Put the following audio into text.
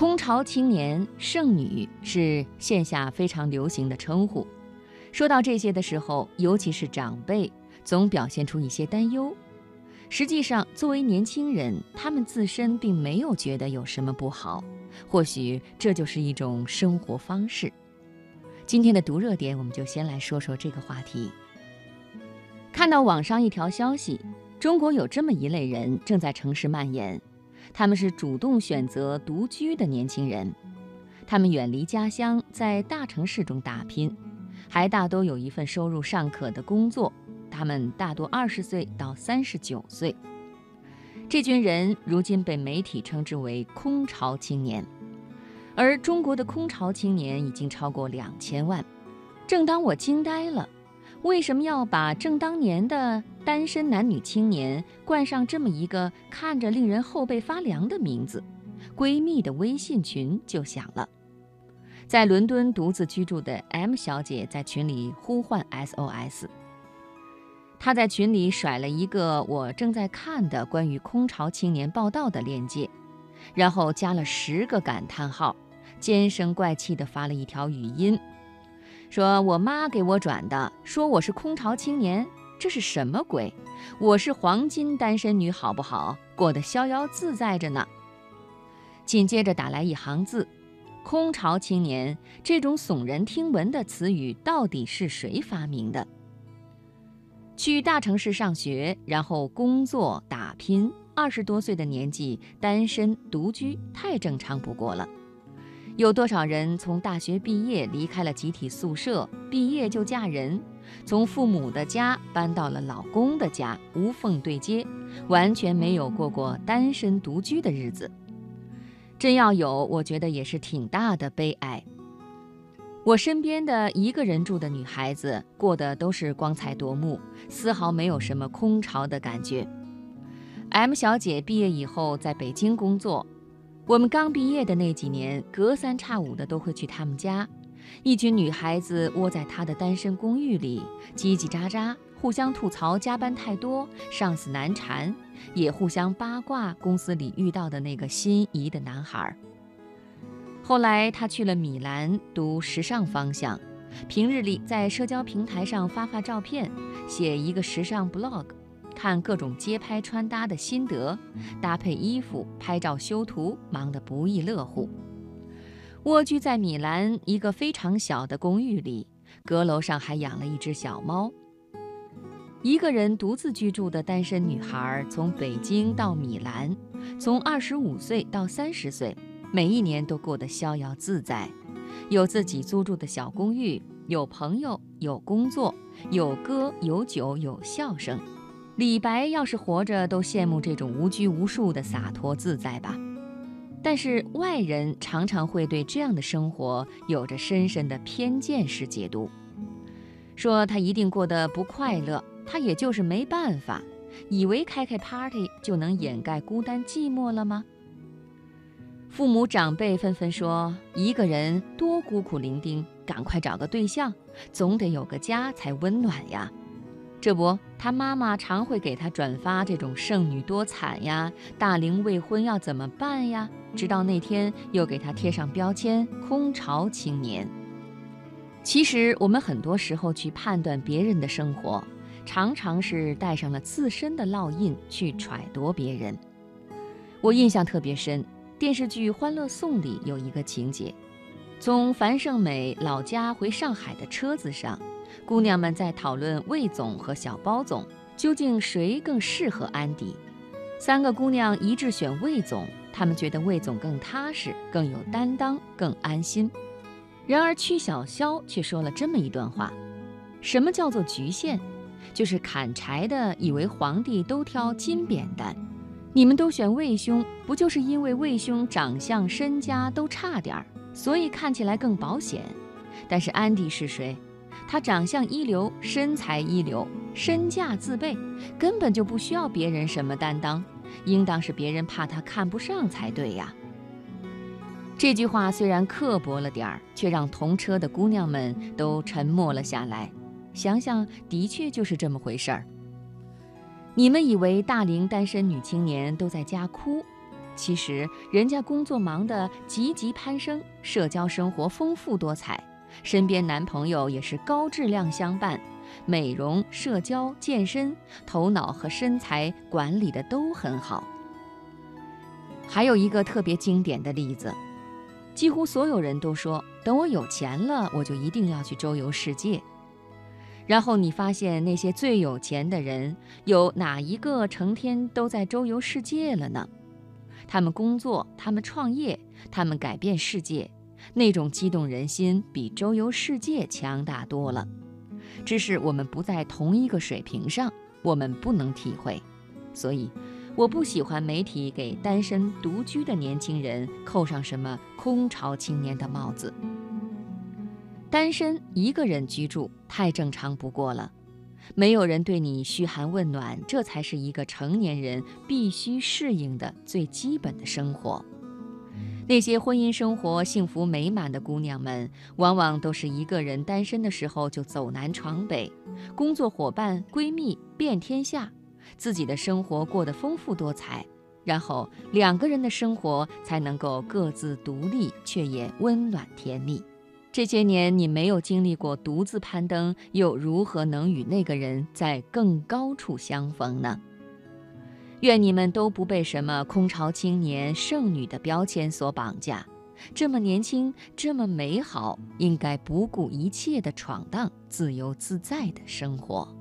空巢青年、剩女是线下非常流行的称呼。说到这些的时候，尤其是长辈，总表现出一些担忧。实际上，作为年轻人，他们自身并没有觉得有什么不好，或许这就是一种生活方式。今天的读热点，我们就先来说说这个话题。看到网上一条消息，中国有这么一类人正在城市蔓延。他们是主动选择独居的年轻人，他们远离家乡，在大城市中打拼，还大多有一份收入尚可的工作。他们大多二十岁到三十九岁。这群人如今被媒体称之为“空巢青年”，而中国的空巢青年已经超过两千万。正当我惊呆了。为什么要把正当年的单身男女青年冠上这么一个看着令人后背发凉的名字？闺蜜的微信群就响了。在伦敦独自居住的 M 小姐在群里呼唤 SOS。她在群里甩了一个我正在看的关于空巢青年报道的链接，然后加了十个感叹号，尖声怪气地发了一条语音。说我妈给我转的，说我是空巢青年，这是什么鬼？我是黄金单身女，好不好？过得逍遥自在着呢。紧接着打来一行字：“空巢青年这种耸人听闻的词语，到底是谁发明的？”去大城市上学，然后工作打拼，二十多岁的年纪单身独居，太正常不过了。有多少人从大学毕业离开了集体宿舍，毕业就嫁人，从父母的家搬到了老公的家，无缝对接，完全没有过过单身独居的日子。真要有，我觉得也是挺大的悲哀。我身边的一个人住的女孩子，过得都是光彩夺目，丝毫没有什么空巢的感觉。M 小姐毕业以后在北京工作。我们刚毕业的那几年，隔三差五的都会去他们家，一群女孩子窝在他的单身公寓里，叽叽喳喳，互相吐槽加班太多，上司难缠，也互相八卦公司里遇到的那个心仪的男孩。后来他去了米兰读时尚方向，平日里在社交平台上发发照片，写一个时尚 blog。看各种街拍穿搭的心得，搭配衣服、拍照、修图，忙得不亦乐乎。蜗居在米兰一个非常小的公寓里，阁楼上还养了一只小猫。一个人独自居住的单身女孩，从北京到米兰，从二十五岁到三十岁，每一年都过得逍遥自在，有自己租住的小公寓，有朋友，有工作，有歌，有酒，有笑声。李白要是活着，都羡慕这种无拘无束的洒脱自在吧。但是外人常常会对这样的生活有着深深的偏见式解读，说他一定过得不快乐，他也就是没办法，以为开开 party 就能掩盖孤单寂寞了吗？父母长辈纷纷说，一个人多孤苦伶仃，赶快找个对象，总得有个家才温暖呀。这不，他妈妈常会给他转发这种剩女多惨呀，大龄未婚要怎么办呀？直到那天又给他贴上标签“空巢青年”。其实我们很多时候去判断别人的生活，常常是带上了自身的烙印去揣度别人。我印象特别深，电视剧《欢乐颂》里有一个情节，从樊胜美老家回上海的车子上。姑娘们在讨论魏总和小包总究竟谁更适合安迪。三个姑娘一致选魏总，她们觉得魏总更踏实、更有担当、更安心。然而曲小潇却说了这么一段话：什么叫做局限？就是砍柴的以为皇帝都挑金扁担。你们都选魏兄，不就是因为魏兄长相、身家都差点儿，所以看起来更保险？但是安迪是谁？他长相一流，身材一流，身价自备，根本就不需要别人什么担当，应当是别人怕他看不上才对呀。这句话虽然刻薄了点儿，却让同车的姑娘们都沉默了下来。想想，的确就是这么回事儿。你们以为大龄单身女青年都在家哭，其实人家工作忙得积极攀升，社交生活丰富多彩，身边男朋友也是高质量相伴，美容、社交、健身，头脑和身材管理的都很好。还有一个特别经典的例子，几乎所有人都说，等我有钱了，我就一定要去周游世界。然后你发现那些最有钱的人，有哪一个成天都在周游世界了呢？他们工作，他们创业，他们改变世界，那种激动人心比周游世界强大多了。只是我们不在同一个水平上，我们不能体会。所以，我不喜欢媒体给单身独居的年轻人扣上什么“空巢青年”的帽子。单身一个人居住太正常不过了，没有人对你嘘寒问暖，这才是一个成年人必须适应的最基本的生活。那些婚姻生活幸福美满的姑娘们，往往都是一个人单身的时候就走南闯北，工作伙伴、闺蜜遍天下，自己的生活过得丰富多彩，然后两个人的生活才能够各自独立，却也温暖甜蜜。这些年你没有经历过独自攀登，又如何能与那个人在更高处相逢呢？愿你们都不被什么空巢青年、剩女的标签所绑架，这么年轻，这么美好，应该不顾一切的闯荡，自由自在的生活。